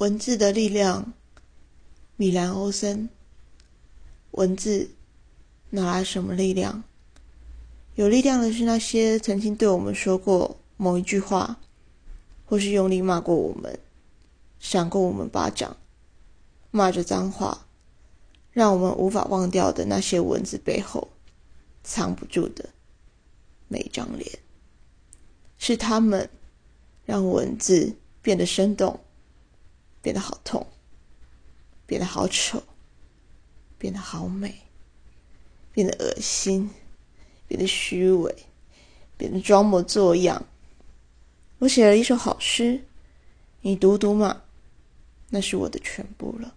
文字的力量，米兰·欧森。文字哪来什么力量？有力量的是那些曾经对我们说过某一句话，或是用力骂过我们、闪过我们巴掌、骂着脏话，让我们无法忘掉的那些文字背后藏不住的每一张脸。是他们让文字变得生动。变得好痛，变得好丑，变得好美，变得恶心，变得虚伪，变得装模作样。我写了一首好诗，你读读嘛，那是我的全部了。